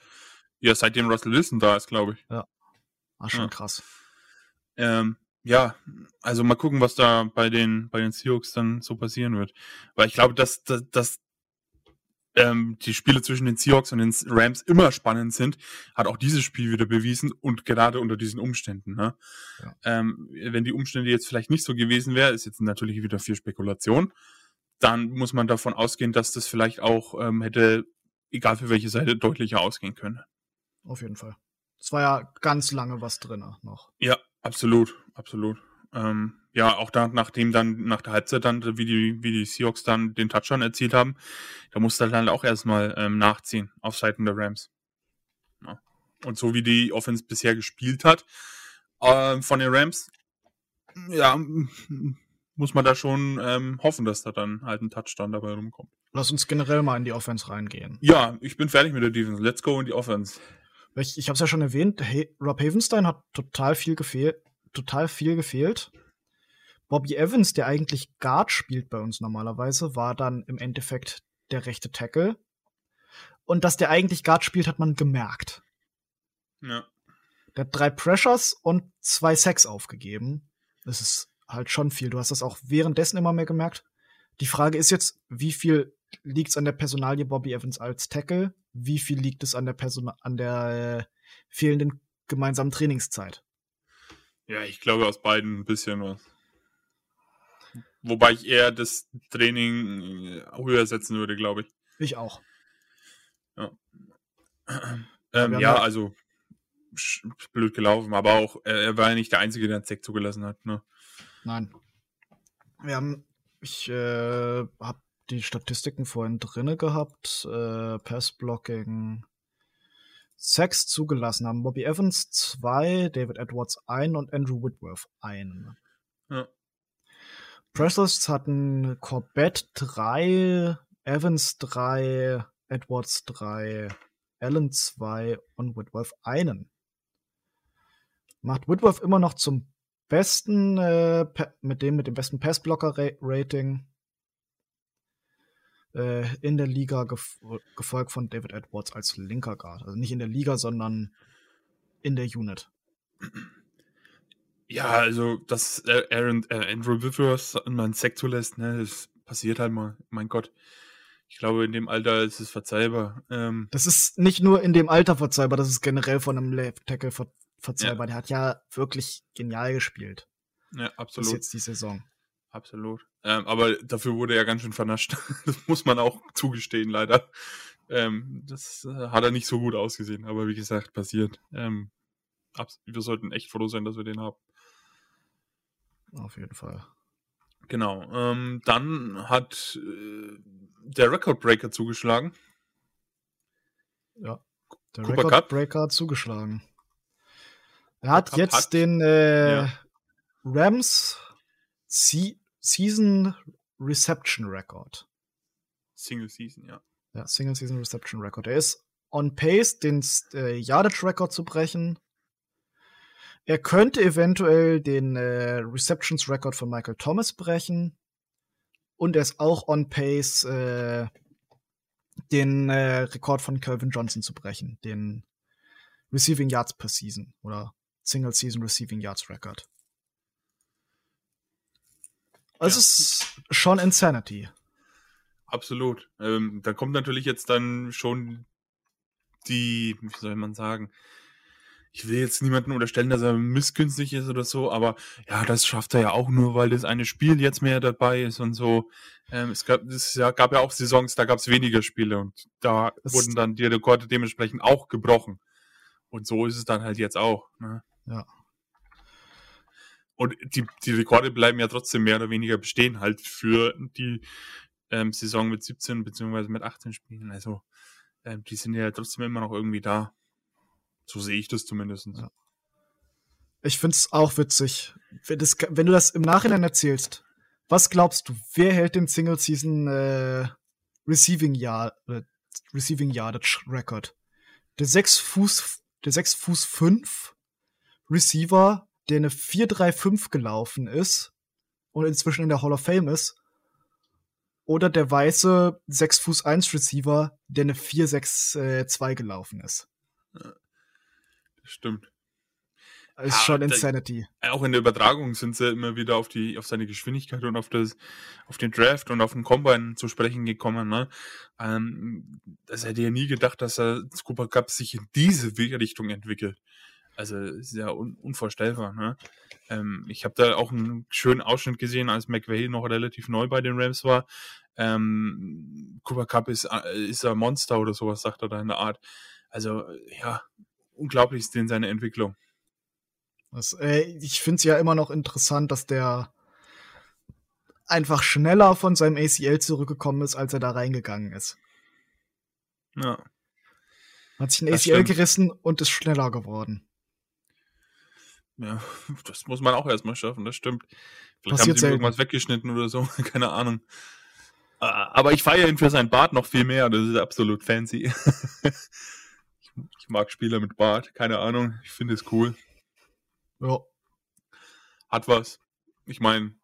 ja, seitdem Russell Wilson da ist, glaube ich. Ja. War schon ja. krass. Ähm, ja, also mal gucken, was da bei den, bei den Seahawks dann so passieren wird. Weil ich glaube, dass, dass, dass ähm, die Spiele zwischen den Seahawks und den Rams immer spannend sind, hat auch dieses Spiel wieder bewiesen und gerade unter diesen Umständen. Ne? Ja. Ähm, wenn die Umstände jetzt vielleicht nicht so gewesen wäre, ist jetzt natürlich wieder viel Spekulation, dann muss man davon ausgehen, dass das vielleicht auch ähm, hätte egal für welche Seite, deutlicher ausgehen können. Auf jeden Fall. Es war ja ganz lange was drin noch. Ja, absolut, absolut. Ähm, ja, auch da, nachdem dann nach der Halbzeit dann, wie die, wie die Seahawks dann den Touchdown erzielt haben, da musste dann auch erstmal ähm, nachziehen auf Seiten der Rams. Ja. Und so wie die Offense bisher gespielt hat äh, von den Rams, ja, muss man da schon ähm, hoffen, dass da dann halt ein Touchdown dabei rumkommt. Lass uns generell mal in die Offense reingehen. Ja, ich bin fertig mit der Defense. Let's go in die Offense. Ich, ich habe es ja schon erwähnt, hey, Rob Havenstein hat total viel gefehlt, total viel gefehlt. Bobby Evans, der eigentlich Guard spielt bei uns normalerweise, war dann im Endeffekt der rechte Tackle. Und dass der eigentlich Guard spielt, hat man gemerkt. Ja. Der hat drei Pressures und zwei Sacks aufgegeben. Das ist halt schon viel. Du hast das auch währenddessen immer mehr gemerkt. Die Frage ist jetzt, wie viel liegt es an der Personalie Bobby Evans als Tackle? Wie viel liegt es an der Person an der äh, fehlenden gemeinsamen Trainingszeit? Ja, ich glaube aus beiden ein bisschen was. Wobei ich eher das Training äh, höher setzen würde, glaube ich. Ich auch. Ja, ähm, ja also blöd gelaufen, aber auch äh, er war ja nicht der Einzige, der einen Zeck zugelassen hat. Ne? Nein. Wir haben, ich äh, habe die Statistiken vorhin drinne gehabt. Äh, Passblocking. Sechs zugelassen haben Bobby Evans zwei, David Edwards ein und Andrew Whitworth einen. Ja. Pressers hatten Corbett drei, Evans drei, Edwards drei, Allen zwei und Whitworth einen. Macht Whitworth immer noch zum besten, äh, mit dem mit dem besten Passblocker-Rating äh, in der Liga, gef gefolgt von David Edwards als linker Guard. Also nicht in der Liga, sondern in der Unit. Ja, also, dass äh, Aaron, äh, Andrew Withers mal einen Sack zulässt, ne, das passiert halt mal. Mein Gott. Ich glaube, in dem Alter ist es verzeihbar. Ähm, das ist nicht nur in dem Alter verzeihbar, das ist generell von einem Left Tackle ver verzeihbar. Ja. Der hat ja wirklich genial gespielt. Ja, absolut. Bis jetzt die Saison. Absolut. Ähm, aber dafür wurde er ganz schön vernascht. das muss man auch zugestehen, leider. Ähm, das äh, hat er nicht so gut ausgesehen, aber wie gesagt, passiert. Ähm, wir sollten echt froh sein, dass wir den haben. Auf jeden Fall. Genau. Ähm, dann hat äh, der Record Breaker zugeschlagen. Ja. Der Cooper Record Breaker hat zugeschlagen. Er hat Cup jetzt hat, den äh, ja. Rams C Season Reception Record. Single Season, ja. Ja, Single Season Reception Record. Er ist on pace, den äh, Yardage Record zu brechen. Er könnte eventuell den äh, Receptions Record von Michael Thomas brechen. Und er ist auch on pace, äh, den äh, Rekord von Calvin Johnson zu brechen. Den Receiving Yards per Season oder Single Season Receiving Yards Record. Also ja. es ist schon Insanity. Absolut. Ähm, da kommt natürlich jetzt dann schon die, wie soll man sagen, ich will jetzt niemanden unterstellen, dass er missgünstig ist oder so, aber ja, das schafft er ja auch nur, weil das eine Spiel jetzt mehr dabei ist und so. Ähm, es gab, es ja, gab ja auch Saisons, da gab es weniger Spiele und da das wurden dann die Rekorde dementsprechend auch gebrochen. Und so ist es dann halt jetzt auch. Ne? Ja. Und die, die Rekorde bleiben ja trotzdem mehr oder weniger bestehen, halt für die ähm, Saison mit 17 beziehungsweise mit 18 Spielen. Also ähm, die sind ja trotzdem immer noch irgendwie da. So sehe ich das zumindest. Ja. Ich find's auch witzig. Wenn, das, wenn, du das im Nachhinein erzählst, was glaubst du, wer hält den Single Season äh, Receiving Yard äh, Receiving Yardage Record? Der 6 Fuß der 6 Fuß 5 Receiver, der eine 4-3-5 gelaufen ist und inzwischen in der Hall of Fame ist, oder der weiße 6 Fuß 1 Receiver, der eine 4-6-2 äh, gelaufen ist. Stimmt. Das ist ja, schon Insanity. Da, auch in der Übertragung sind sie immer wieder auf die, auf seine Geschwindigkeit und auf das, auf den Draft und auf den Combine zu sprechen gekommen, ne? Ähm, das hätte ja nie gedacht, dass er Cooper Cup sich in diese Richtung entwickelt. Also, ist ja un unvorstellbar, ne? Ähm, ich habe da auch einen schönen Ausschnitt gesehen, als McVay noch relativ neu bei den Rams war. Ähm, Cooper Cup ist, äh, ist ein Monster oder sowas, sagt er da in der Art. Also, ja, unglaublich ist denn seine Entwicklung. Das, äh, ich finde es ja immer noch interessant, dass der einfach schneller von seinem ACL zurückgekommen ist, als er da reingegangen ist. Ja. Hat sich ein das ACL stimmt. gerissen und ist schneller geworden. Ja, das muss man auch erstmal schaffen, das stimmt. Vielleicht Passiert haben sie irgendwas weggeschnitten oder so, keine Ahnung. Ah, aber ich feiere ihn für sein Bart noch viel mehr, das ist absolut fancy. Ich mag Spieler mit Bart, keine Ahnung. Ich finde es cool. Ja. Hat was. Ich meine,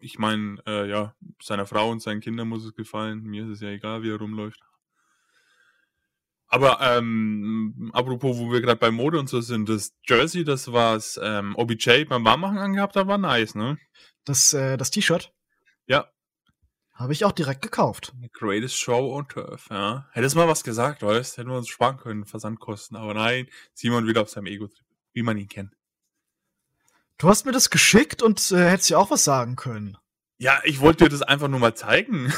ich meine, äh, ja, seiner Frau und seinen Kindern muss es gefallen. Mir ist es ja egal, wie er rumläuft. Aber ähm, apropos, wo wir gerade bei Mode und so sind, das Jersey, das was ähm, OBJ beim Warmmachen angehabt hat, war nice, ne? Das, äh, das T-Shirt? Ja, habe ich auch direkt gekauft. Greatest Show on Turf, ja. Hättest mal was gesagt, weißt Hätten wir uns sparen können, Versandkosten. Aber nein, Simon wieder auf seinem Ego-Trip, wie man ihn kennt. Du hast mir das geschickt und äh, hättest ja auch was sagen können. Ja, ich wollte dir das einfach nur mal zeigen.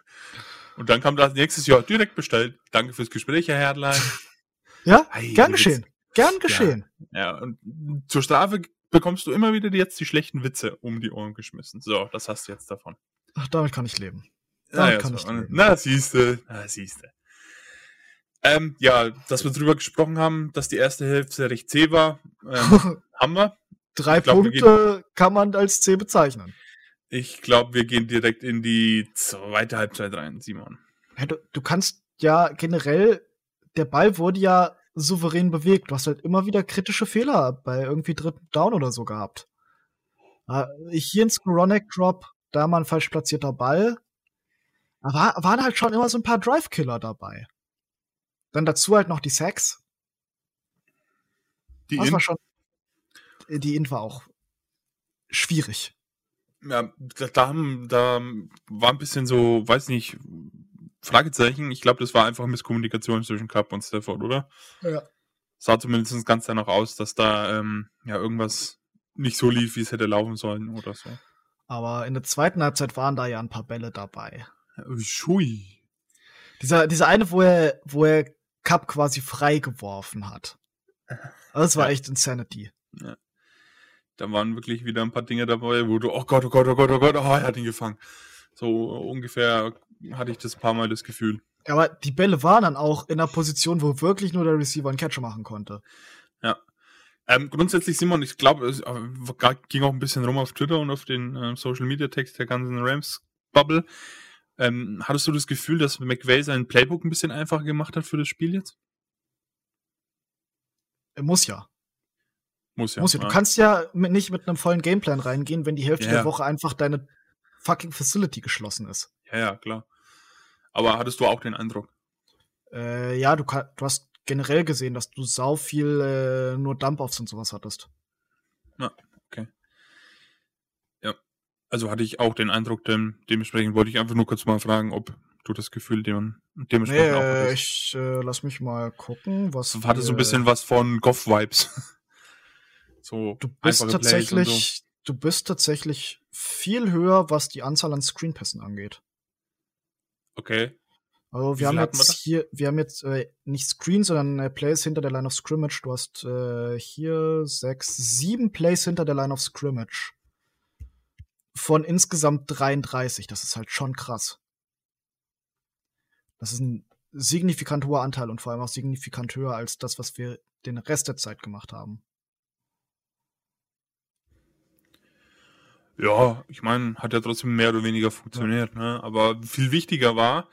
und dann kam das nächstes Jahr direkt bestellt. Danke fürs Gespräch, Herr Herdlein. ja, hey, gern geschehen. Gern geschehen. Ja, ja, und zur Strafe bekommst du immer wieder jetzt die schlechten Witze um die Ohren geschmissen. So, das hast du jetzt davon. Ach, damit kann ich leben. Na, ja, so, na siehste, na siehste. Ähm, ja, dass wir drüber gesprochen haben, dass die erste Hälfte recht zäh war, ähm, haben wir. Drei glaub, Punkte wir kann man als zäh bezeichnen. Ich glaube, wir gehen direkt in die zweite Halbzeit rein, Simon. Ja, du, du kannst ja generell, der Ball wurde ja souverän bewegt. Du hast halt immer wieder kritische Fehler bei irgendwie dritten Down oder so gehabt. Äh, hier ein Skoronek Drop, da mal ein falsch platzierter Ball. Aber waren halt schon immer so ein paar Drive-Killer dabei. Dann dazu halt noch die Sacks. Die das war schon. Die Int war auch schwierig. Ja, da, da, da war ein bisschen so, weiß nicht, Fragezeichen. Ich glaube, das war einfach Misskommunikation zwischen Cup und Stafford, oder? Ja. Sah zumindest ganz danach aus, dass da ähm, ja irgendwas nicht so lief, wie es hätte laufen sollen oder so. Aber in der zweiten Halbzeit waren da ja ein paar Bälle dabei. Schui. Dieser, dieser eine, wo er, wo er Cup quasi frei geworfen hat. Also das war ja. echt Insanity. Ja. Da waren wirklich wieder ein paar Dinge dabei, wo du, oh Gott, oh Gott, oh Gott, oh Gott, oh, er hat ihn gefangen. So ungefähr hatte ich das paar Mal das Gefühl. Aber die Bälle waren dann auch in einer Position, wo wirklich nur der Receiver einen Catcher machen konnte. Ähm, grundsätzlich, Simon, ich glaube, es äh, ging auch ein bisschen rum auf Twitter und auf den äh, Social Media Text der ganzen Rams-Bubble. Ähm, hattest du das Gefühl, dass McVay sein Playbook ein bisschen einfacher gemacht hat für das Spiel jetzt? Er muss ja. Muss ja. Muss ja. Du kannst ja mit, nicht mit einem vollen Gameplan reingehen, wenn die Hälfte ja. der Woche einfach deine fucking Facility geschlossen ist. Ja, ja, klar. Aber hattest du auch den Eindruck? Äh, ja, du, du, hast generell gesehen, dass du sau viel äh, nur Dump-Offs und sowas hattest. Ja, okay. Ja, also hatte ich auch den Eindruck, dem, dementsprechend wollte ich einfach nur kurz mal fragen, ob du das Gefühl dem, dementsprechend nee, auch hattest. Ich äh, lass mich mal gucken, was. Hatte so ein bisschen was von Goff-Vibes. so du bist tatsächlich, so. du bist tatsächlich viel höher, was die Anzahl an Screenpässen angeht. Okay. Also wir haben jetzt wir hier, wir haben jetzt äh, nicht Screens, sondern äh, Plays hinter der Line of Scrimmage. Du hast äh, hier sechs, sieben Plays hinter der Line of Scrimmage. Von insgesamt 33. Das ist halt schon krass. Das ist ein signifikant hoher Anteil und vor allem auch signifikant höher als das, was wir den Rest der Zeit gemacht haben. Ja, ich meine, hat ja trotzdem mehr oder weniger funktioniert, ja. ne? Aber viel wichtiger war,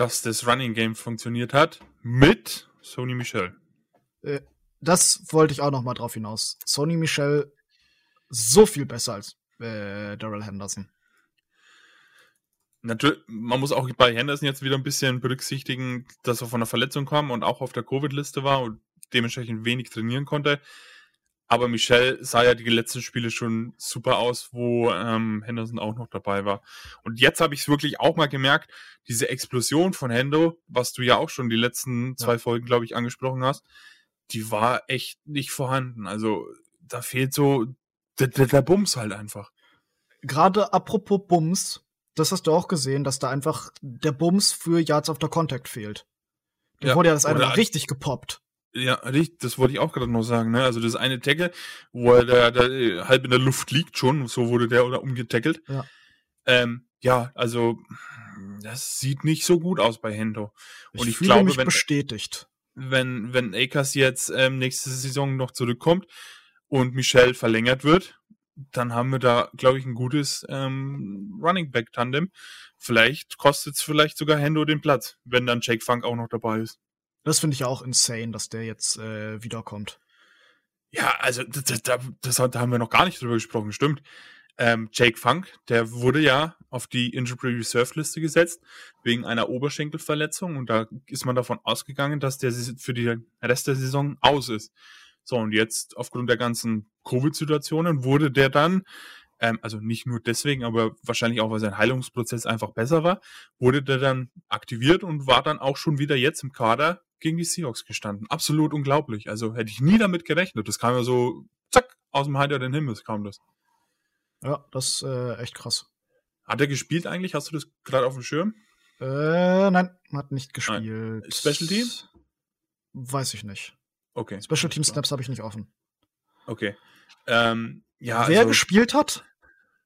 dass das Running Game funktioniert hat mit Sony Michel. Äh, das wollte ich auch noch mal drauf hinaus. Sony Michel so viel besser als äh, Daryl Henderson. Natürlich, man muss auch bei Henderson jetzt wieder ein bisschen berücksichtigen, dass er von einer Verletzung kam und auch auf der Covid-Liste war und dementsprechend wenig trainieren konnte. Aber Michel sah ja die letzten Spiele schon super aus, wo ähm, Henderson auch noch dabei war. Und jetzt habe ich es wirklich auch mal gemerkt, diese Explosion von Hendo, was du ja auch schon die letzten zwei ja. Folgen, glaube ich, angesprochen hast, die war echt nicht vorhanden. Also da fehlt so der, der, der Bums halt einfach. Gerade apropos Bums, das hast du auch gesehen, dass da einfach der Bums für Yards After Contact fehlt. Da ja, wurde ja das eine Mal richtig gepoppt. Ja, das wollte ich auch gerade noch sagen. Ne? Also das eine Tackle, wo er da, da äh, halb in der Luft liegt schon, so wurde der oder umgetackelt. Ja. Ähm, ja, also das sieht nicht so gut aus bei Hendo. Und ich, ich glaube, mich wenn, bestätigt. Wenn, wenn Akers jetzt ähm, nächste Saison noch zurückkommt und Michel verlängert wird, dann haben wir da, glaube ich, ein gutes ähm, Running Back Tandem. Vielleicht kostet es vielleicht sogar Hendo den Platz, wenn dann Jake Funk auch noch dabei ist. Das finde ich auch insane, dass der jetzt äh, wiederkommt. Ja, also das, das, das, da haben wir noch gar nicht drüber gesprochen, stimmt. Ähm, Jake Funk, der wurde ja auf die Injury Reserve Liste gesetzt wegen einer Oberschenkelverletzung und da ist man davon ausgegangen, dass der für den Rest der Saison aus ist. So, und jetzt aufgrund der ganzen Covid-Situationen wurde der dann, ähm, also nicht nur deswegen, aber wahrscheinlich auch, weil sein Heilungsprozess einfach besser war, wurde der dann aktiviert und war dann auch schon wieder jetzt im Kader gegen die Seahawks gestanden. Absolut unglaublich. Also hätte ich nie damit gerechnet. Das kam ja so, zack, aus dem Heiter den Himmel kam das. Ja, das ist äh, echt krass. Hat er gespielt eigentlich? Hast du das gerade auf dem Schirm? Äh, nein, hat nicht gespielt. Nein. Special Teams? Weiß ich nicht. Okay. Special Team Snaps habe ich nicht offen. Okay. Ähm, ja, Wer also, gespielt hat,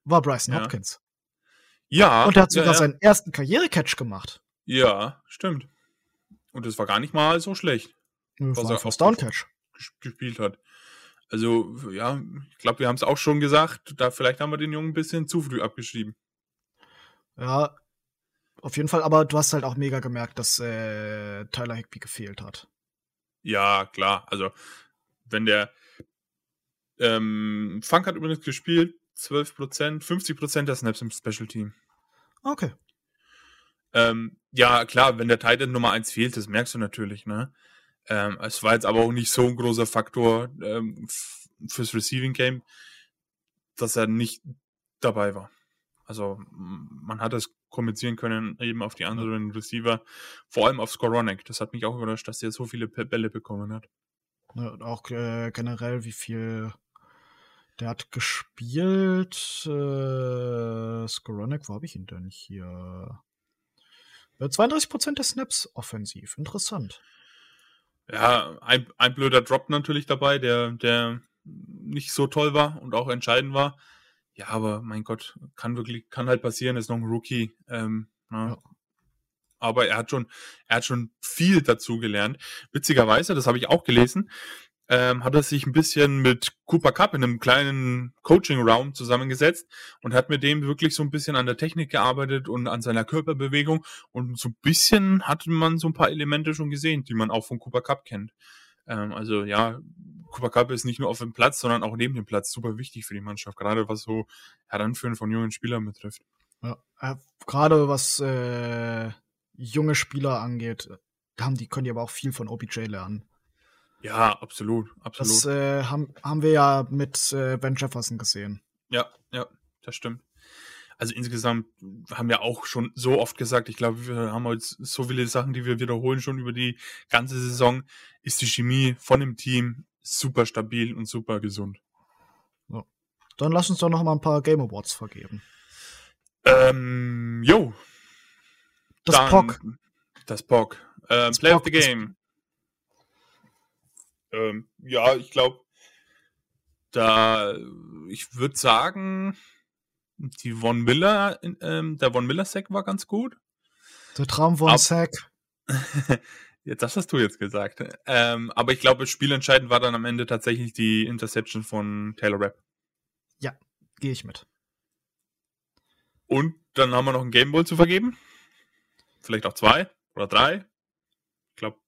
war Bryson ja. Hopkins. Ja. Und er hat sogar ja, ja. seinen ersten Karrierecatch gemacht. Ja, stimmt. Und das war gar nicht mal so schlecht, Das Was war er auch Down Catch. ges- gespielt hat. Also, ja, ich glaube, wir haben es auch schon gesagt, da vielleicht haben wir den Jungen ein bisschen zu früh abgeschrieben. Ja, auf jeden Fall. Aber du hast halt auch mega gemerkt, dass äh, Tyler Higby gefehlt hat. Ja, klar. Also, wenn der ähm, Funk hat übrigens gespielt, 12%, 50% der Snaps im Special Team. Okay. Ähm, ja, klar, wenn der Titan Nummer 1 fehlt, das merkst du natürlich, ne? Ähm, es war jetzt aber auch nicht so ein großer Faktor ähm, fürs Receiving Game, dass er nicht dabei war. Also man hat das kompensieren können eben auf die anderen Receiver, vor allem auf Skoronek. Das hat mich auch überrascht, dass er so viele Bälle bekommen hat. Ja, und auch äh, generell, wie viel der hat gespielt. Äh, Skoronek, wo habe ich ihn denn hier? Äh, 32% der Snaps offensiv. Interessant. Ja, ein, ein blöder Drop natürlich dabei, der, der nicht so toll war und auch entscheidend war. Ja, aber mein Gott, kann wirklich, kann halt passieren, ist noch ein Rookie. Ähm, ne? Ja. Aber er hat schon, er hat schon viel dazu gelernt. Witzigerweise, das habe ich auch gelesen, ähm, hat er sich ein bisschen mit Cooper Cup in einem kleinen Coaching-Round zusammengesetzt und hat mit dem wirklich so ein bisschen an der Technik gearbeitet und an seiner Körperbewegung und so ein bisschen hatte man so ein paar Elemente schon gesehen, die man auch von Cooper Cup kennt. Ähm, also ja, Cooper Cup ist nicht nur auf dem Platz, sondern auch neben dem Platz super wichtig für die Mannschaft, gerade was so Heranführen von jungen Spielern betrifft. Ja, äh, gerade was äh, junge Spieler angeht, haben die, können die aber auch viel von OBJ lernen. Ja, absolut, absolut. Das äh, haben, haben wir ja mit äh, Ben Jefferson gesehen. Ja, ja, das stimmt. Also insgesamt haben wir auch schon so oft gesagt, ich glaube, wir haben heute so viele Sachen, die wir wiederholen schon über die ganze Saison, ist die Chemie von dem Team super stabil und super gesund. Dann lass uns doch noch mal ein paar Game Awards vergeben. Ähm, jo. Das dann- POC. Das POC. Ähm, Das Play POC of the Game. Ähm, ja, ich glaube, da, ich würde sagen, die Von Miller, ähm, der Von Miller Sack war ganz gut. Der Traum von Ab- Sack. Jetzt, das hast du jetzt gesagt. Ähm, aber ich glaube, spielentscheidend war dann am Ende tatsächlich die Interception von Taylor Rapp. Gehe ich mit. Und dann haben wir noch einen Game Ball zu vergeben. Vielleicht auch zwei oder drei. Ich glaube,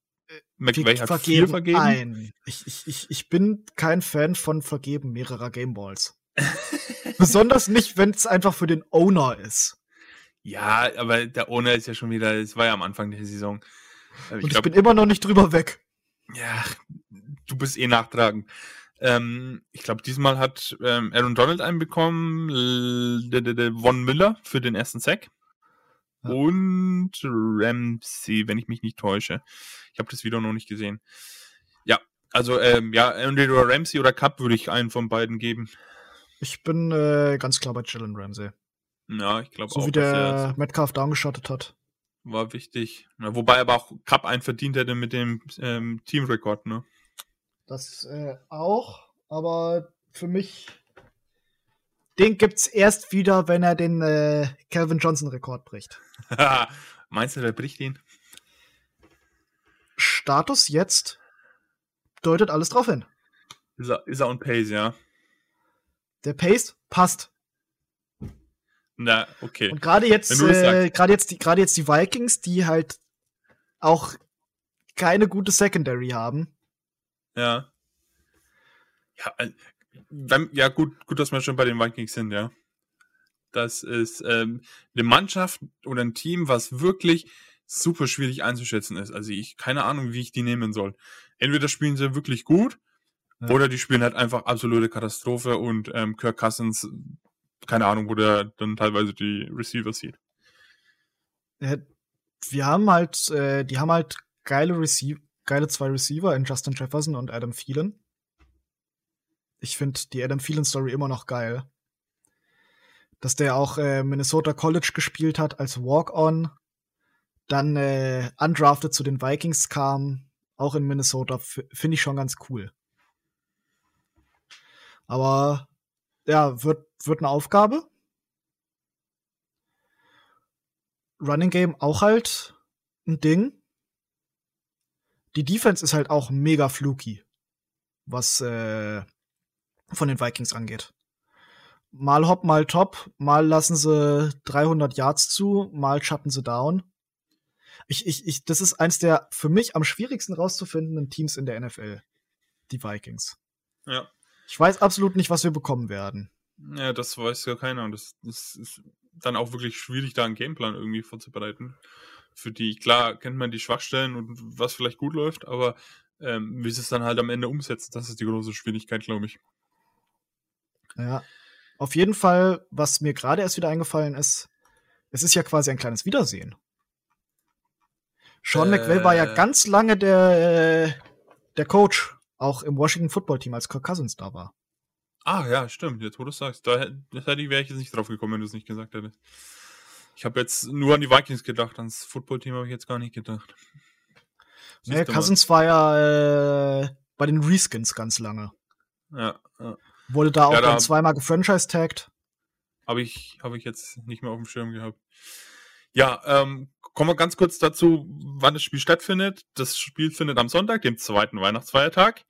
McVay hat vier vergeben. ein. Ich, ich, ich, ich bin kein Fan von Vergeben mehrerer Gameballs. Besonders nicht, wenn es einfach für den Owner ist. Ja, aber der Owner ist ja schon wieder, es war ja am Anfang der Saison. Äh, Und Ich ich, bin immer noch nicht drüber weg. ja, du bist eh nachtragend. Ähm, ich glaube, diesmal hat ähm, Aaron Donald einen bekommen, Von Miller für den ersten Sack. Ja. Und Ramsey, wenn ich mich nicht täusche. Ich habe das Video noch nicht gesehen. Ja, also ähm, ja, entweder Ramsey oder Cup würde ich einen von beiden geben. Ich bin äh, ganz klar bei Jalen Ramsey. Ja, ich glaube So auch, wie dass er der Metcalf downgeschottet hat. war wichtig. Ja, wobei aber auch Cup einen verdient hätte mit dem ähm, Teamrekord, ne? Das äh, auch, aber für mich. Den gibt's erst wieder, wenn er den äh, Calvin Johnson-Rekord bricht. Meinst du, der bricht ihn? Status jetzt deutet alles drauf hin. Ist er, ist er on pace, ja? Der Pace passt. Na, okay. Und gerade jetzt, äh, gerade jetzt, die, gerade jetzt die Vikings, die halt auch keine gute Secondary haben. Ja. Ja, äh, wenn, ja gut, gut, dass wir schon bei den Vikings sind, ja. Das ist ähm, eine Mannschaft oder ein Team, was wirklich super schwierig einzuschätzen ist. Also ich keine Ahnung, wie ich die nehmen soll. Entweder spielen sie wirklich gut Ja. oder die spielen halt einfach absolute Katastrophe und ähm, Kirk Cousins, keine Ahnung, wo der dann teilweise die Receiver sieht. Äh, Wir haben halt, äh, die haben halt geile Receiver, geile zwei Receiver in Justin Jefferson und Adam Thielen. Ich finde die Adam Thielen Story immer noch geil. Dass der auch äh, Minnesota College gespielt hat als Walk-on, dann äh, undrafted zu den Vikings kam, auch in Minnesota, finde ich schon ganz cool. Aber ja, wird, wird eine Aufgabe. Running Game auch halt ein Ding. Die Defense ist halt auch mega fluky, was äh, von den Vikings angeht. Mal hopp, mal top, mal lassen sie 300 Yards zu, mal shutten sie down. Ich, ich, ich, das ist eins der für mich am schwierigsten rauszufindenden Teams in der NFL. Die Vikings. Ja. Ich weiß absolut nicht, was wir bekommen werden. Ja, das weiß ja keiner. Und das, das ist dann auch wirklich schwierig, da einen Gameplan irgendwie vorzubereiten. Für die, klar, kennt man die Schwachstellen und was vielleicht gut läuft, aber ähm, wie sie es dann halt am Ende umsetzt, das ist die große Schwierigkeit, glaube ich. Ja. Auf jeden Fall, was mir gerade erst wieder eingefallen ist, es ist ja quasi ein kleines Wiedersehen. Sean äh, McVay war ja ganz lange der, der Coach, auch im Washington Football Team, als Kirk Cousins da war. Ah, ja, stimmt, jetzt wo du es sagst. Da, wäre ich jetzt nicht drauf gekommen, wenn du es nicht gesagt hättest. Ich habe jetzt nur an die Vikings gedacht, ans Football-Team habe ich jetzt gar nicht gedacht. Nee, Cousins war ja äh, bei den Reskins ganz lange. Ja, ja. Wurde da auch ja, da dann zweimal gefranchise-tagged. Habe ich, hab ich jetzt nicht mehr auf dem Schirm gehabt. Ja, ähm, kommen wir ganz kurz dazu, wann das Spiel stattfindet. Das Spiel findet am Sonntag, dem zweiten Weihnachtsfeiertag,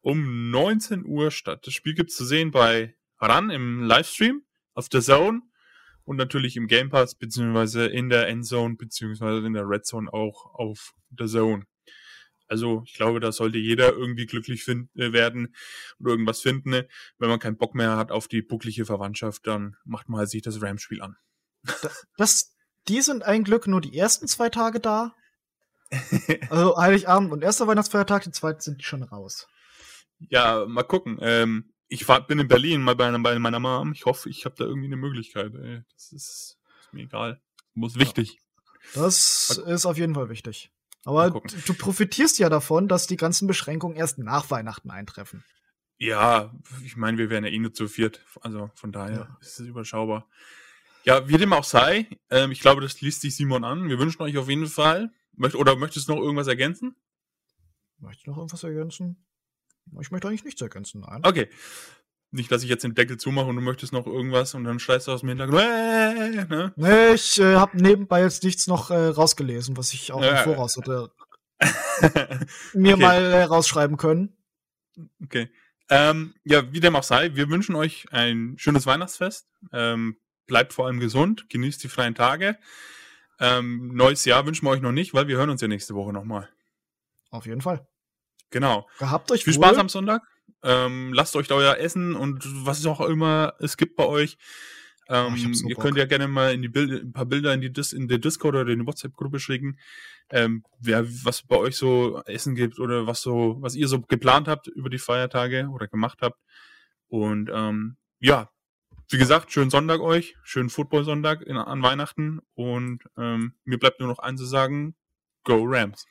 um 19 Uhr statt. Das Spiel gibt's zu sehen bei RAN im Livestream auf der Zone und natürlich im Game Pass, beziehungsweise in der Endzone, beziehungsweise in der Red Zone auch auf der Zone. Also ich glaube, da sollte jeder irgendwie glücklich find, äh, werden oder irgendwas finden. Ne? Wenn man keinen Bock mehr hat auf die bucklige Verwandtschaft, dann macht man halt sich das Rams-Spiel an. Das, die sind ein Glück nur die ersten zwei Tage da. also Heiligabend und erster Weihnachtsfeiertag, die zweiten sind schon raus. Ja, mal gucken. Ähm, ich war, bin in Berlin mal bei, bei meiner Mom. Ich hoffe, ich habe da irgendwie eine Möglichkeit. Ey. Das ist, ist mir egal. Muss wichtig. Ja, das ist auf jeden Fall wichtig. Aber du profitierst ja davon, dass die ganzen Beschränkungen erst nach Weihnachten eintreffen. Ja, ich meine, wir wären ja eh nur zu viert. Also von daher ja. ist es überschaubar. Ja, wie dem auch sei, ähm, ich glaube, das liest sich Simon an. Wir wünschen euch auf jeden Fall. Möcht, oder möchtest du noch irgendwas ergänzen? Möchtest du noch irgendwas ergänzen? Ich möchte eigentlich nichts ergänzen, nein. Okay. Nicht, dass ich jetzt den Deckel zumache und du möchtest noch irgendwas und dann schreist du aus dem Hintergrund. Äh, ne? Nee, ich äh, habe nebenbei jetzt nichts noch äh, rausgelesen, was ich auch im Voraus hätte mir okay. mal äh, rausschreiben können. Okay. Ähm, ja, wie dem auch sei, wir wünschen euch ein schönes Weihnachtsfest. Ähm, bleibt vor allem gesund, genießt die freien Tage. Ähm, neues Jahr wünschen wir euch noch nicht, weil wir hören uns ja nächste Woche nochmal. Auf jeden Fall. Genau. Gehabt euch Viel wohl. Spaß am Sonntag. Ähm, lasst euch da euer Essen und was auch immer es gibt bei euch. Ähm, oh, ihr Bock. könnt ja gerne mal in die Bilder, ein paar Bilder in die, Dis in die Discord oder in die WhatsApp-Gruppe schicken, ähm, wer, was bei euch so Essen gibt oder was so, was ihr so geplant habt über die Feiertage oder gemacht habt. Und ähm, ja, wie gesagt, schönen Sonntag euch, schönen Football-Sonntag an Weihnachten und ähm, mir bleibt nur noch eins zu sagen, Go Rams.